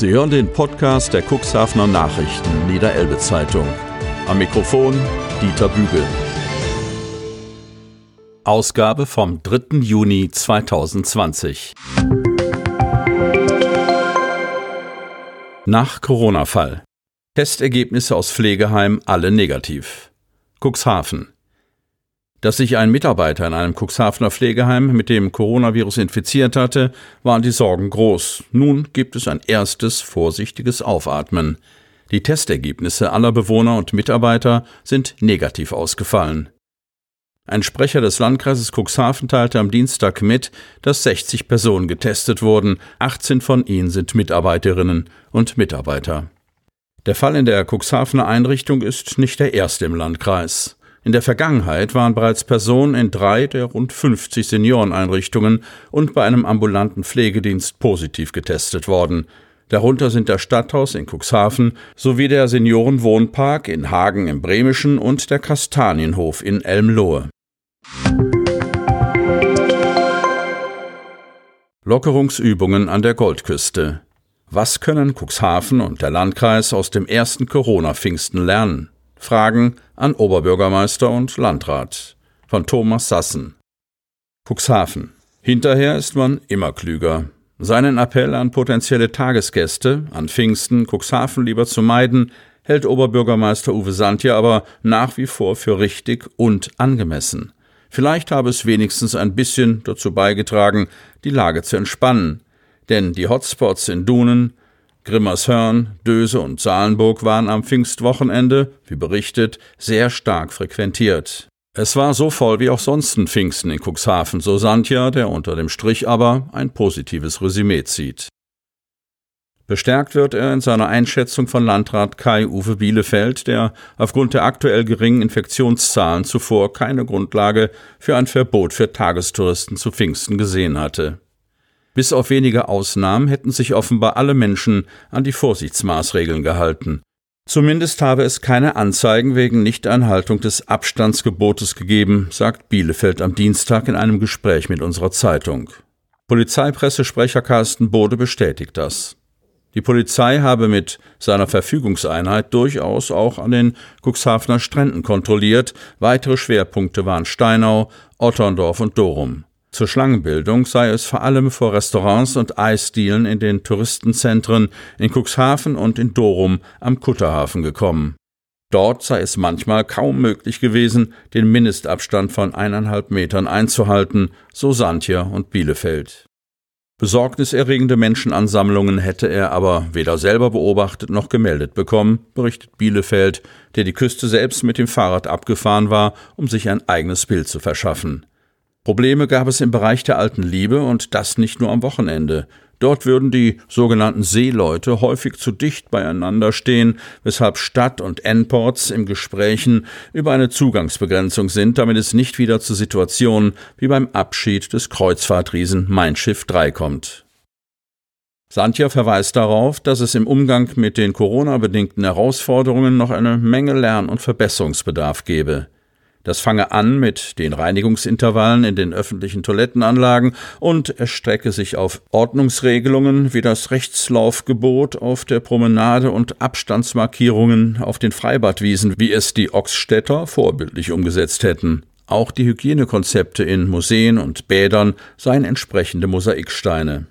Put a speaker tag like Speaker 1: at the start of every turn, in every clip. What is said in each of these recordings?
Speaker 1: Sie hören den Podcast der Cuxhavener Nachrichten Niederelbe Zeitung. Am Mikrofon Dieter Bügel. Ausgabe vom 3. Juni 2020. Nach Corona-Fall. Testergebnisse aus Pflegeheim alle negativ. Cuxhaven. Dass sich ein Mitarbeiter in einem Cuxhavener Pflegeheim mit dem Coronavirus infiziert hatte, waren die Sorgen groß. Nun gibt es ein erstes vorsichtiges Aufatmen. Die Testergebnisse aller Bewohner und Mitarbeiter sind negativ ausgefallen. Ein Sprecher des Landkreises Cuxhaven teilte am Dienstag mit, dass 60 Personen getestet wurden, 18 von ihnen sind Mitarbeiterinnen und Mitarbeiter. Der Fall in der Cuxhavener Einrichtung ist nicht der erste im Landkreis. In der Vergangenheit waren bereits Personen in drei der rund 50 Senioreneinrichtungen und bei einem ambulanten Pflegedienst positiv getestet worden. Darunter sind das Stadthaus in Cuxhaven sowie der Seniorenwohnpark in Hagen im Bremischen und der Kastanienhof in Elmlohe. Lockerungsübungen an der Goldküste. Was können Cuxhaven und der Landkreis aus dem ersten Corona-Pfingsten lernen? Fragen an Oberbürgermeister und Landrat von Thomas Sassen. Cuxhaven. Hinterher ist man immer klüger. Seinen Appell an potenzielle Tagesgäste, an Pfingsten, Cuxhaven lieber zu meiden, hält Oberbürgermeister Uwe Santja aber nach wie vor für richtig und angemessen. Vielleicht habe es wenigstens ein bisschen dazu beigetragen, die Lage zu entspannen, denn die Hotspots in Dunen, Grimmershörn, Döse und Salenburg waren am Pfingstwochenende, wie berichtet, sehr stark frequentiert. Es war so voll wie auch sonst ein Pfingsten in Cuxhaven, so Santja, der unter dem Strich aber ein positives Resümee zieht. Bestärkt wird er in seiner Einschätzung von Landrat Kai-Uwe Bielefeld, der aufgrund der aktuell geringen Infektionszahlen zuvor keine Grundlage für ein Verbot für Tagestouristen zu Pfingsten gesehen hatte. Bis auf wenige Ausnahmen hätten sich offenbar alle Menschen an die Vorsichtsmaßregeln gehalten. Zumindest habe es keine Anzeigen wegen Nichteinhaltung des Abstandsgebotes gegeben, sagt Bielefeld am Dienstag in einem Gespräch mit unserer Zeitung. Polizeipressesprecher Carsten Bode bestätigt das. Die Polizei habe mit seiner Verfügungseinheit durchaus auch an den Cuxhavener Stränden kontrolliert. Weitere Schwerpunkte waren Steinau, Otterndorf und Dorum. Zur Schlangenbildung sei es vor allem vor Restaurants und Eisdielen in den Touristenzentren in Cuxhaven und in Dorum am Kutterhafen gekommen. Dort sei es manchmal kaum möglich gewesen, den Mindestabstand von eineinhalb Metern einzuhalten, so Santja und Bielefeld. Besorgniserregende Menschenansammlungen hätte er aber weder selber beobachtet noch gemeldet bekommen, berichtet Bielefeld, der die Küste selbst mit dem Fahrrad abgefahren war, um sich ein eigenes Bild zu verschaffen. Probleme gab es im Bereich der alten Liebe und das nicht nur am Wochenende. Dort würden die sogenannten Seeleute häufig zu dicht beieinander stehen, weshalb Stadt und Endports im Gesprächen über eine Zugangsbegrenzung sind, damit es nicht wieder zu Situationen wie beim Abschied des Kreuzfahrtriesen Mein Schiff 3 kommt. Santja verweist darauf, dass es im Umgang mit den Corona-bedingten Herausforderungen noch eine Menge Lern- und Verbesserungsbedarf gebe. Das fange an mit den Reinigungsintervallen in den öffentlichen Toilettenanlagen und erstrecke sich auf Ordnungsregelungen wie das Rechtslaufgebot auf der Promenade und Abstandsmarkierungen auf den Freibadwiesen, wie es die Ochsstädter vorbildlich umgesetzt hätten. Auch die Hygienekonzepte in Museen und Bädern seien entsprechende Mosaiksteine.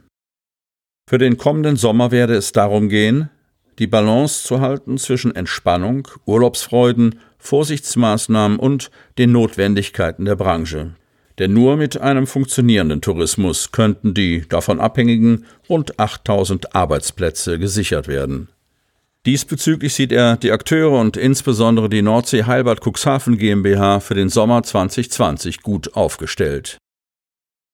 Speaker 1: Für den kommenden Sommer werde es darum gehen, die Balance zu halten zwischen Entspannung, Urlaubsfreuden, Vorsichtsmaßnahmen und den Notwendigkeiten der Branche. Denn nur mit einem funktionierenden Tourismus könnten die davon abhängigen rund 8000 Arbeitsplätze gesichert werden. Diesbezüglich sieht er die Akteure und insbesondere die Nordsee Heilbad Cuxhaven GmbH für den Sommer 2020 gut aufgestellt.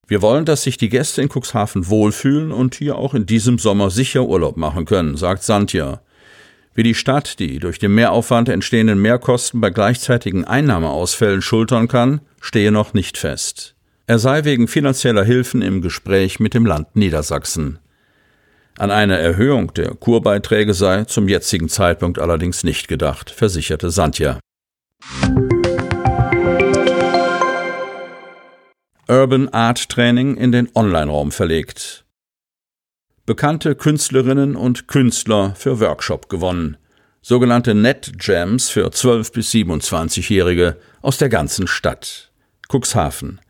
Speaker 1: Wir wollen, dass sich die Gäste in Cuxhaven wohlfühlen und hier auch in diesem Sommer sicher Urlaub machen können, sagt Santja. Wie die Stadt die durch den Mehraufwand entstehenden Mehrkosten bei gleichzeitigen Einnahmeausfällen schultern kann, stehe noch nicht fest. Er sei wegen finanzieller Hilfen im Gespräch mit dem Land Niedersachsen. An eine Erhöhung der Kurbeiträge sei zum jetzigen Zeitpunkt allerdings nicht gedacht, versicherte Santja. Urban Art Training in den Online-Raum verlegt. bekannte Künstlerinnen und Künstler für Workshop gewonnen. Sogenannte Net Jams für 12 bis 27-Jährige aus der ganzen Stadt. Cuxhaven.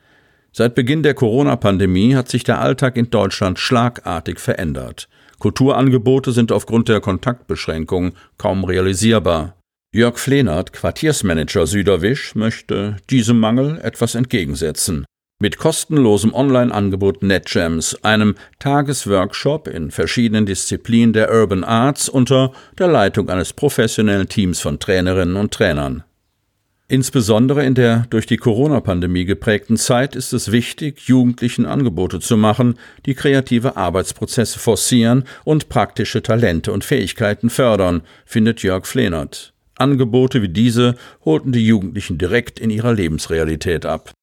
Speaker 1: Seit Beginn der Corona-Pandemie hat sich der Alltag in Deutschland schlagartig verändert. Kulturangebote sind aufgrund der Kontaktbeschränkungen kaum realisierbar. Jörg Flehnert, Quartiersmanager Süderwisch, möchte diesem Mangel etwas entgegensetzen. Mit kostenlosem Online-Angebot NetGems, einem Tagesworkshop in verschiedenen Disziplinen der Urban Arts unter der Leitung eines professionellen Teams von Trainerinnen und Trainern. Insbesondere in der durch die Corona-Pandemie geprägten Zeit ist es wichtig, Jugendlichen Angebote zu machen, die kreative Arbeitsprozesse forcieren und praktische Talente und Fähigkeiten fördern, findet Jörg Flehnert. Angebote wie diese holten die Jugendlichen direkt in ihrer Lebensrealität ab.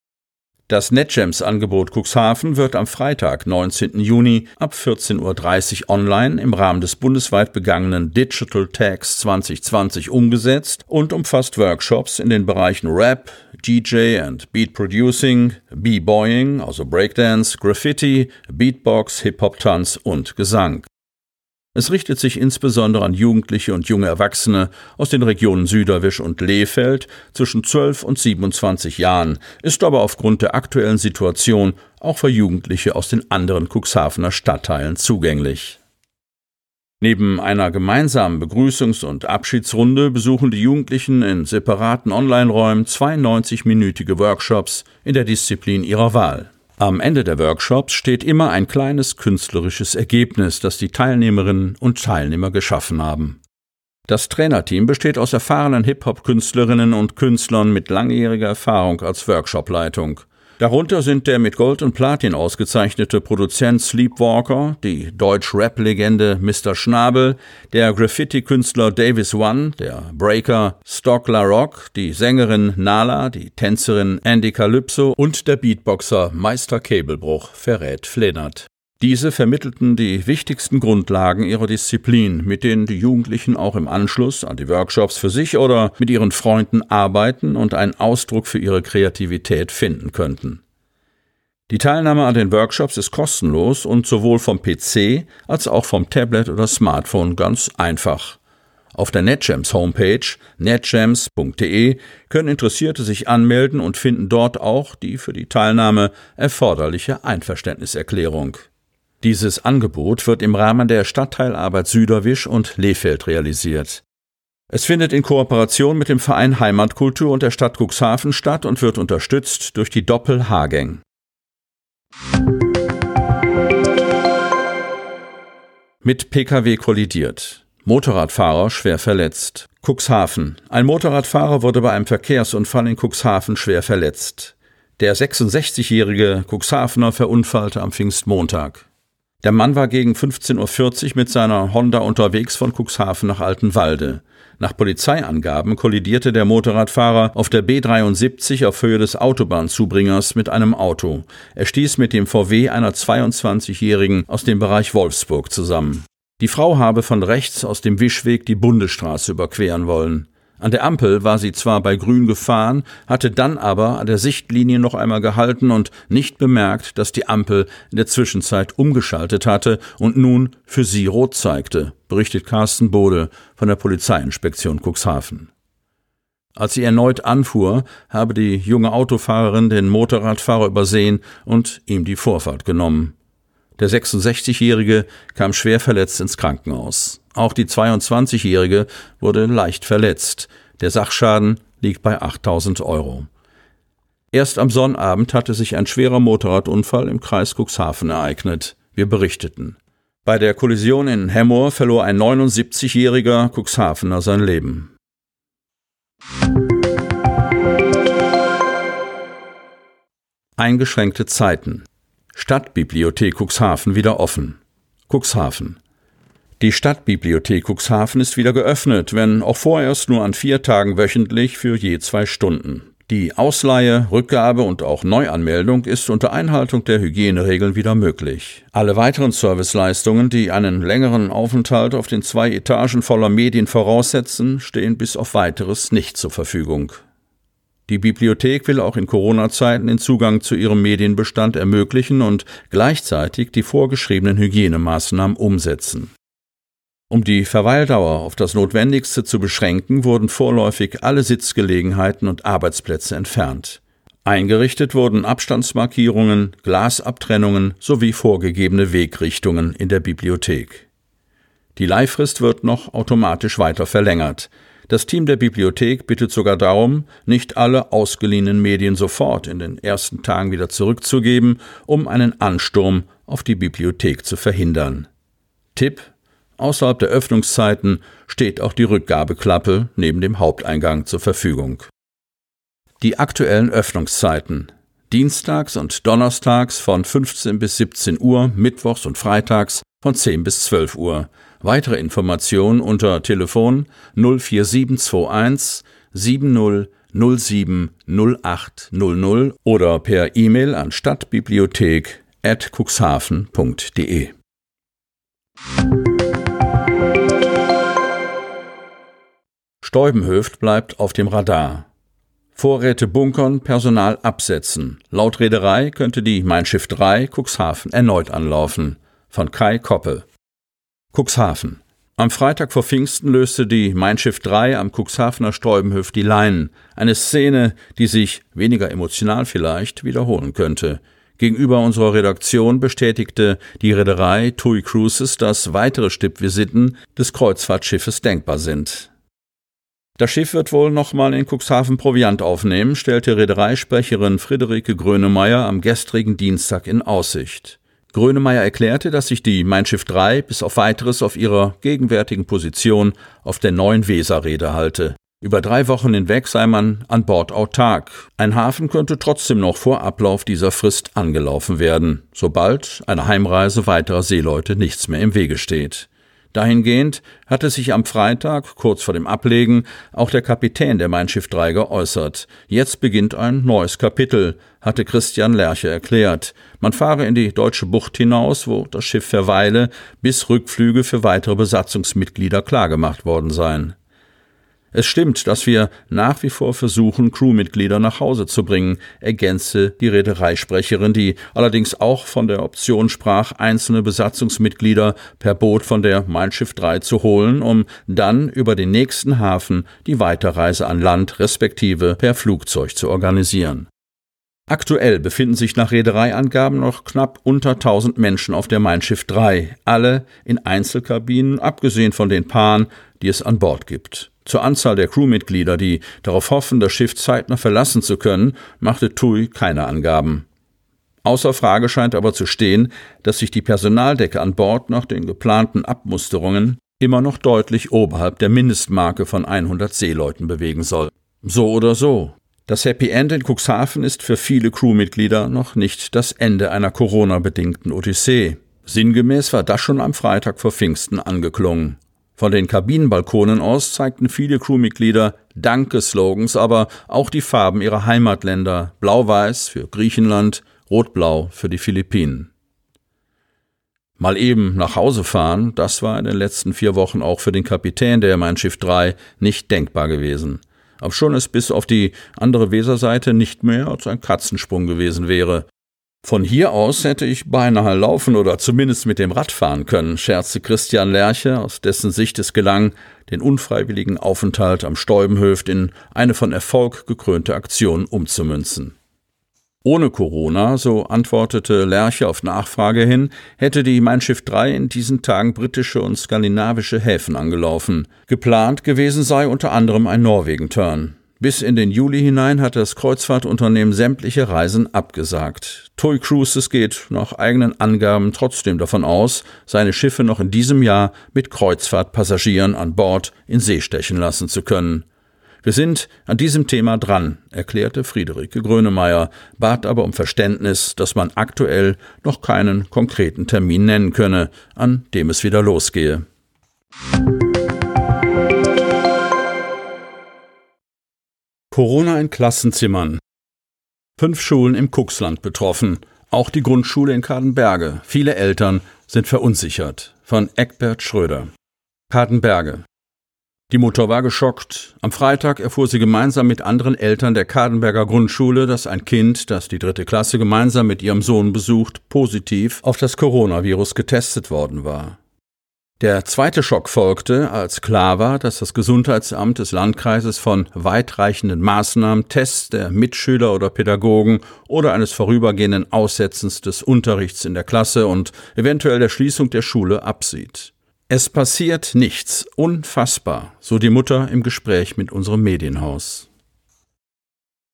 Speaker 1: Das NetGems-Angebot Cuxhaven wird am Freitag, 19. Juni ab 14.30 Uhr online im Rahmen des bundesweit begangenen Digital Tags 2020 umgesetzt und umfasst Workshops in den Bereichen Rap, DJ and Beat Producing, B-Boying, also Breakdance, Graffiti, Beatbox, Hip-Hop-Tanz und Gesang. Es richtet sich insbesondere an Jugendliche und junge Erwachsene aus den Regionen Süderwisch und Lehfeld zwischen 12 und 27 Jahren, ist aber aufgrund der aktuellen Situation auch für Jugendliche aus den anderen Cuxhavener Stadtteilen zugänglich. Neben einer gemeinsamen Begrüßungs- und Abschiedsrunde besuchen die Jugendlichen in separaten Online-Räumen 92-minütige Workshops in der Disziplin ihrer Wahl. Am Ende der Workshops steht immer ein kleines künstlerisches Ergebnis, das die Teilnehmerinnen und Teilnehmer geschaffen haben. Das Trainerteam besteht aus erfahrenen Hip-Hop-Künstlerinnen und Künstlern mit langjähriger Erfahrung als Workshopleitung. Darunter sind der mit Gold und Platin ausgezeichnete Produzent Sleepwalker, die Deutsch-Rap-Legende Mr. Schnabel, der Graffiti-Künstler Davis One, der Breaker Stock La Rock, die Sängerin Nala, die Tänzerin Andy Calypso und der Beatboxer Meister Käbelbruch verrät Flennert. Diese vermittelten die wichtigsten Grundlagen ihrer Disziplin, mit denen die Jugendlichen auch im Anschluss an die Workshops für sich oder mit ihren Freunden arbeiten und einen Ausdruck für ihre Kreativität finden könnten. Die Teilnahme an den Workshops ist kostenlos und sowohl vom PC als auch vom Tablet oder Smartphone ganz einfach. Auf der NetGems Homepage netgems.de können Interessierte sich anmelden und finden dort auch die für die Teilnahme erforderliche Einverständniserklärung. Dieses Angebot wird im Rahmen der Stadtteilarbeit Süderwisch und Lehfeld realisiert. Es findet in Kooperation mit dem Verein Heimatkultur und der Stadt Cuxhaven statt und wird unterstützt durch die Doppel-Hagang. Mit Pkw kollidiert. Motorradfahrer schwer verletzt. Cuxhaven. Ein Motorradfahrer wurde bei einem Verkehrsunfall in Cuxhaven schwer verletzt. Der 66-jährige Cuxhavener verunfallte am Pfingstmontag. Der Mann war gegen 15.40 Uhr mit seiner Honda unterwegs von Cuxhaven nach Altenwalde. Nach Polizeiangaben kollidierte der Motorradfahrer auf der B73 auf Höhe des Autobahnzubringers mit einem Auto. Er stieß mit dem VW einer 22-Jährigen aus dem Bereich Wolfsburg zusammen. Die Frau habe von rechts aus dem Wischweg die Bundesstraße überqueren wollen. An der Ampel war sie zwar bei Grün gefahren, hatte dann aber an der Sichtlinie noch einmal gehalten und nicht bemerkt, dass die Ampel in der Zwischenzeit umgeschaltet hatte und nun für sie rot zeigte, berichtet Carsten Bode von der Polizeiinspektion Cuxhaven. Als sie erneut anfuhr, habe die junge Autofahrerin den Motorradfahrer übersehen und ihm die Vorfahrt genommen. Der 66-Jährige kam schwer verletzt ins Krankenhaus. Auch die 22-Jährige wurde leicht verletzt. Der Sachschaden liegt bei 8000 Euro. Erst am Sonnabend hatte sich ein schwerer Motorradunfall im Kreis Cuxhaven ereignet. Wir berichteten. Bei der Kollision in Hemmoor verlor ein 79-jähriger Cuxhavener sein Leben. Eingeschränkte Zeiten. Stadtbibliothek Cuxhaven wieder offen. Cuxhaven. Die Stadtbibliothek Cuxhaven ist wieder geöffnet, wenn auch vorerst nur an vier Tagen wöchentlich für je zwei Stunden. Die Ausleihe, Rückgabe und auch Neuanmeldung ist unter Einhaltung der Hygieneregeln wieder möglich. Alle weiteren Serviceleistungen, die einen längeren Aufenthalt auf den zwei Etagen voller Medien voraussetzen, stehen bis auf weiteres nicht zur Verfügung. Die Bibliothek will auch in Corona-Zeiten den Zugang zu ihrem Medienbestand ermöglichen und gleichzeitig die vorgeschriebenen Hygienemaßnahmen umsetzen. Um die Verweildauer auf das Notwendigste zu beschränken, wurden vorläufig alle Sitzgelegenheiten und Arbeitsplätze entfernt. Eingerichtet wurden Abstandsmarkierungen, Glasabtrennungen sowie vorgegebene Wegrichtungen in der Bibliothek. Die Leihfrist wird noch automatisch weiter verlängert. Das Team der Bibliothek bittet sogar darum, nicht alle ausgeliehenen Medien sofort in den ersten Tagen wieder zurückzugeben, um einen Ansturm auf die Bibliothek zu verhindern. Tipp Außerhalb der Öffnungszeiten steht auch die Rückgabeklappe neben dem Haupteingang zur Verfügung. Die aktuellen Öffnungszeiten Dienstags und Donnerstags von 15 bis 17 Uhr, Mittwochs und Freitags von 10 bis 12 Uhr. Weitere Informationen unter Telefon 04721 70 07 0800 oder per E-Mail an stadtbibliothek at cuxhaven.de. Steubenhöft bleibt auf dem Radar. Vorräte bunkern, Personal absetzen. Laut Reederei könnte die Mein Schiff 3 Cuxhaven erneut anlaufen. Von Kai Koppe. Cuxhaven. Am Freitag vor Pfingsten löste die Mein Schiff 3 am Cuxhavener Sträubenhöf die Leinen. Eine Szene, die sich, weniger emotional vielleicht, wiederholen könnte. Gegenüber unserer Redaktion bestätigte die Reederei TUI Cruises, dass weitere Stippvisiten des Kreuzfahrtschiffes denkbar sind. Das Schiff wird wohl nochmal in Cuxhaven Proviant aufnehmen, stellte Reedereisprecherin Friederike Grönemeyer am gestrigen Dienstag in Aussicht. Grönemeyer erklärte, dass sich die Mein Schiff 3 bis auf weiteres auf ihrer gegenwärtigen Position auf der neuen Weserrede halte. Über drei Wochen hinweg sei man an Bord autark. Ein Hafen könnte trotzdem noch vor Ablauf dieser Frist angelaufen werden, sobald einer Heimreise weiterer Seeleute nichts mehr im Wege steht. Dahingehend hatte sich am Freitag, kurz vor dem Ablegen, auch der Kapitän der Mein Schiff 3 geäußert. Jetzt beginnt ein neues Kapitel, hatte Christian Lerche erklärt. Man fahre in die deutsche Bucht hinaus, wo das Schiff verweile, bis Rückflüge für weitere Besatzungsmitglieder klargemacht worden seien. Es stimmt, dass wir nach wie vor versuchen, Crewmitglieder nach Hause zu bringen, ergänzte die Reedereisprecherin, die allerdings auch von der Option sprach, einzelne Besatzungsmitglieder per Boot von der Mein Schiff 3 zu holen, um dann über den nächsten Hafen die Weiterreise an Land respektive per Flugzeug zu organisieren. Aktuell befinden sich nach Reedereiangaben noch knapp unter 1000 Menschen auf der Mein Schiff 3, alle in Einzelkabinen, abgesehen von den Paaren, die es an Bord gibt. Zur Anzahl der Crewmitglieder, die darauf hoffen, das Schiff zeitnah verlassen zu können, machte TUI keine Angaben. Außer Frage scheint aber zu stehen, dass sich die Personaldecke an Bord nach den geplanten Abmusterungen immer noch deutlich oberhalb der Mindestmarke von 100 Seeleuten bewegen soll. So oder so. Das Happy End in Cuxhaven ist für viele Crewmitglieder noch nicht das Ende einer Corona-bedingten Odyssee. Sinngemäß war das schon am Freitag vor Pfingsten angeklungen. Von den Kabinenbalkonen aus zeigten viele Crewmitglieder Danke-Slogans, aber auch die Farben ihrer Heimatländer, blau-weiß für Griechenland, rot-blau für die Philippinen. Mal eben nach Hause fahren, das war in den letzten vier Wochen auch für den Kapitän der Mein Schiff 3 nicht denkbar gewesen. Ob schon es bis auf die andere Weserseite nicht mehr als ein Katzensprung gewesen wäre. Von hier aus hätte ich beinahe laufen oder zumindest mit dem Rad fahren können, scherzte Christian Lerche, aus dessen Sicht es gelang, den unfreiwilligen Aufenthalt am Stäubenhöft in eine von Erfolg gekrönte Aktion umzumünzen. Ohne Corona, so antwortete Lerche auf Nachfrage hin, hätte die Mein Schiff 3 in diesen Tagen britische und skandinavische Häfen angelaufen. Geplant gewesen sei unter anderem ein Norwegen-Turn. Bis in den Juli hinein hat das Kreuzfahrtunternehmen sämtliche Reisen abgesagt. TUI Cruises geht nach eigenen Angaben trotzdem davon aus, seine Schiffe noch in diesem Jahr mit Kreuzfahrtpassagieren an Bord in See stechen lassen zu können. Wir sind an diesem Thema dran, erklärte Friederike Grönemeyer, bat aber um Verständnis, dass man aktuell noch keinen konkreten Termin nennen könne, an dem es wieder losgehe. Corona in Klassenzimmern. Fünf Schulen im Kuxland betroffen, auch die Grundschule in Kadenberge. Viele Eltern sind verunsichert. Von Eckbert Schröder. Kadenberge. Die Mutter war geschockt. Am Freitag erfuhr sie gemeinsam mit anderen Eltern der Kadenberger Grundschule, dass ein Kind, das die dritte Klasse gemeinsam mit ihrem Sohn besucht, positiv auf das Coronavirus getestet worden war. Der zweite Schock folgte, als klar war, dass das Gesundheitsamt des Landkreises von weitreichenden Maßnahmen, Tests der Mitschüler oder Pädagogen oder eines vorübergehenden Aussetzens des Unterrichts in der Klasse und eventuell der Schließung der Schule absieht. Es passiert nichts. Unfassbar, so die Mutter im Gespräch mit unserem Medienhaus.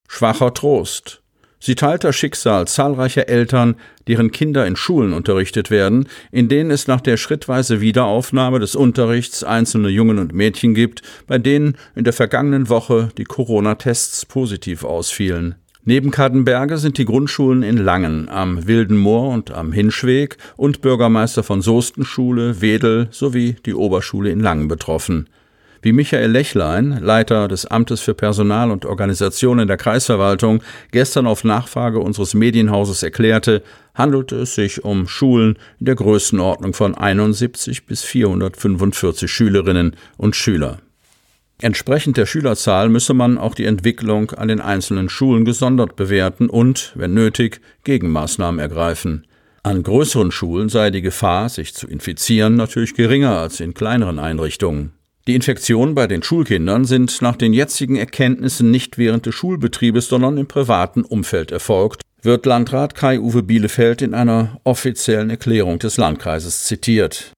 Speaker 1: Schwacher Trost. Sie teilt das Schicksal zahlreicher Eltern, deren Kinder in Schulen unterrichtet werden, in denen es nach der schrittweise Wiederaufnahme des Unterrichts einzelne Jungen und Mädchen gibt, bei denen in der vergangenen Woche die Corona-Tests positiv ausfielen. Neben Kadenberge sind die Grundschulen in Langen, am Wilden Moor und am Hinschweg und Bürgermeister von Soestenschule, Wedel sowie die Oberschule in Langen betroffen. Wie Michael Lechlein, Leiter des Amtes für Personal und Organisation in der Kreisverwaltung, gestern auf Nachfrage unseres Medienhauses erklärte, handelte es sich um Schulen in der Größenordnung von 71 bis 445 Schülerinnen und Schüler. Entsprechend der Schülerzahl müsse man auch die Entwicklung an den einzelnen Schulen gesondert bewerten und, wenn nötig, Gegenmaßnahmen ergreifen. An größeren Schulen sei die Gefahr, sich zu infizieren, natürlich geringer als in kleineren Einrichtungen. Die Infektionen bei den Schulkindern sind nach den jetzigen Erkenntnissen nicht während des Schulbetriebes, sondern im privaten Umfeld erfolgt, wird Landrat Kai-Uwe Bielefeld in einer offiziellen Erklärung des Landkreises zitiert.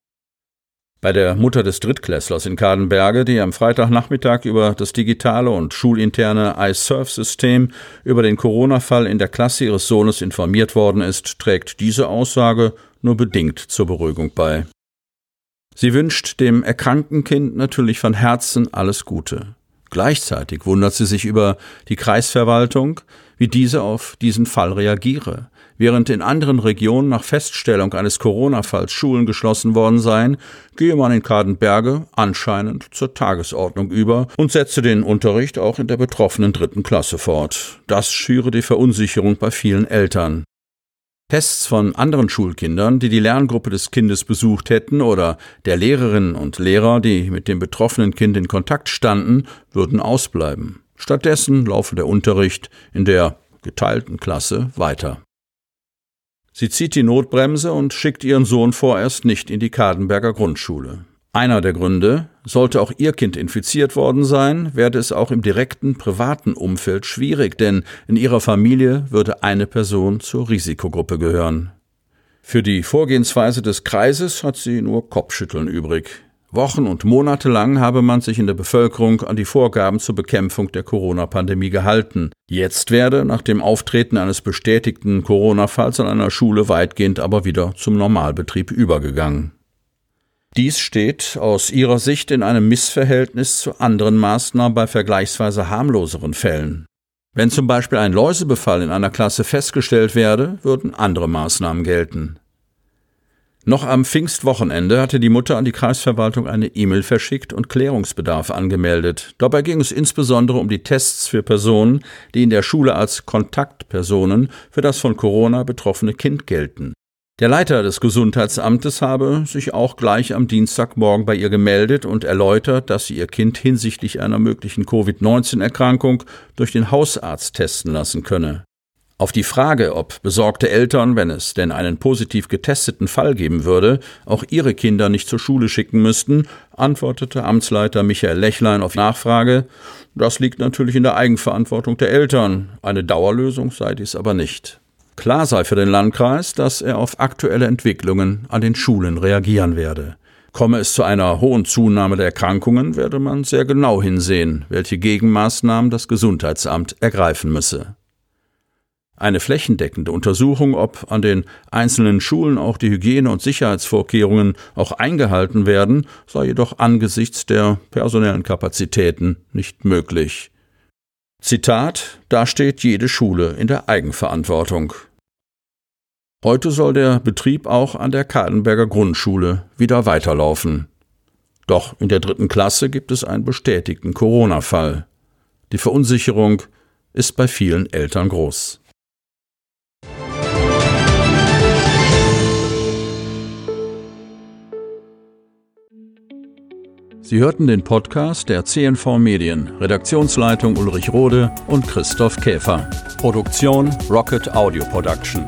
Speaker 1: Bei der Mutter des Drittklässlers in Kadenberge, die am Freitagnachmittag über das digitale und schulinterne iSurf-System über den Corona-Fall in der Klasse ihres Sohnes informiert worden ist, trägt diese Aussage nur bedingt zur Beruhigung bei. Sie wünscht dem erkrankten Kind natürlich von Herzen alles Gute. Gleichzeitig wundert sie sich über die Kreisverwaltung, wie diese auf diesen Fall reagiere. Während in anderen Regionen nach Feststellung eines Corona-Falls Schulen geschlossen worden seien, gehe man in Kadenberge anscheinend zur Tagesordnung über und setze den Unterricht auch in der betroffenen dritten Klasse fort. Das schüre die Verunsicherung bei vielen Eltern. Tests von anderen Schulkindern, die die Lerngruppe des Kindes besucht hätten oder der Lehrerinnen und Lehrer, die mit dem betroffenen Kind in Kontakt standen, würden ausbleiben. Stattdessen laufe der Unterricht in der geteilten Klasse weiter. Sie zieht die Notbremse und schickt ihren Sohn vorerst nicht in die Kadenberger Grundschule. Einer der Gründe, sollte auch ihr Kind infiziert worden sein, werde es auch im direkten privaten Umfeld schwierig, denn in ihrer Familie würde eine Person zur Risikogruppe gehören. Für die Vorgehensweise des Kreises hat sie nur Kopfschütteln übrig. Wochen und Monate lang habe man sich in der Bevölkerung an die Vorgaben zur Bekämpfung der Corona-Pandemie gehalten. Jetzt werde nach dem Auftreten eines bestätigten Corona-Falls an einer Schule weitgehend aber wieder zum Normalbetrieb übergegangen. Dies steht aus ihrer Sicht in einem Missverhältnis zu anderen Maßnahmen bei vergleichsweise harmloseren Fällen. Wenn zum Beispiel ein Läusebefall in einer Klasse festgestellt werde, würden andere Maßnahmen gelten. Noch am Pfingstwochenende hatte die Mutter an die Kreisverwaltung eine E-Mail verschickt und Klärungsbedarf angemeldet. Dabei ging es insbesondere um die Tests für Personen, die in der Schule als Kontaktpersonen für das von Corona betroffene Kind gelten. Der Leiter des Gesundheitsamtes habe sich auch gleich am Dienstagmorgen bei ihr gemeldet und erläutert, dass sie ihr Kind hinsichtlich einer möglichen Covid-19-Erkrankung durch den Hausarzt testen lassen könne. Auf die Frage, ob besorgte Eltern, wenn es denn einen positiv getesteten Fall geben würde, auch ihre Kinder nicht zur Schule schicken müssten, antwortete Amtsleiter Michael Lechlein auf Nachfrage, das liegt natürlich in der Eigenverantwortung der Eltern, eine Dauerlösung sei dies aber nicht. Klar sei für den Landkreis, dass er auf aktuelle Entwicklungen an den Schulen reagieren werde. Komme es zu einer hohen Zunahme der Erkrankungen, werde man sehr genau hinsehen, welche Gegenmaßnahmen das Gesundheitsamt ergreifen müsse. Eine flächendeckende Untersuchung, ob an den einzelnen Schulen auch die Hygiene- und Sicherheitsvorkehrungen auch eingehalten werden, sei jedoch angesichts der personellen Kapazitäten nicht möglich. Zitat, da steht jede Schule in der Eigenverantwortung. Heute soll der Betrieb auch an der Kadenberger Grundschule wieder weiterlaufen. Doch in der dritten Klasse gibt es einen bestätigten Corona-Fall. Die Verunsicherung ist bei vielen Eltern groß. Sie hörten den Podcast der CNV Medien, Redaktionsleitung Ulrich Rode und Christoph Käfer. Produktion Rocket Audio Production.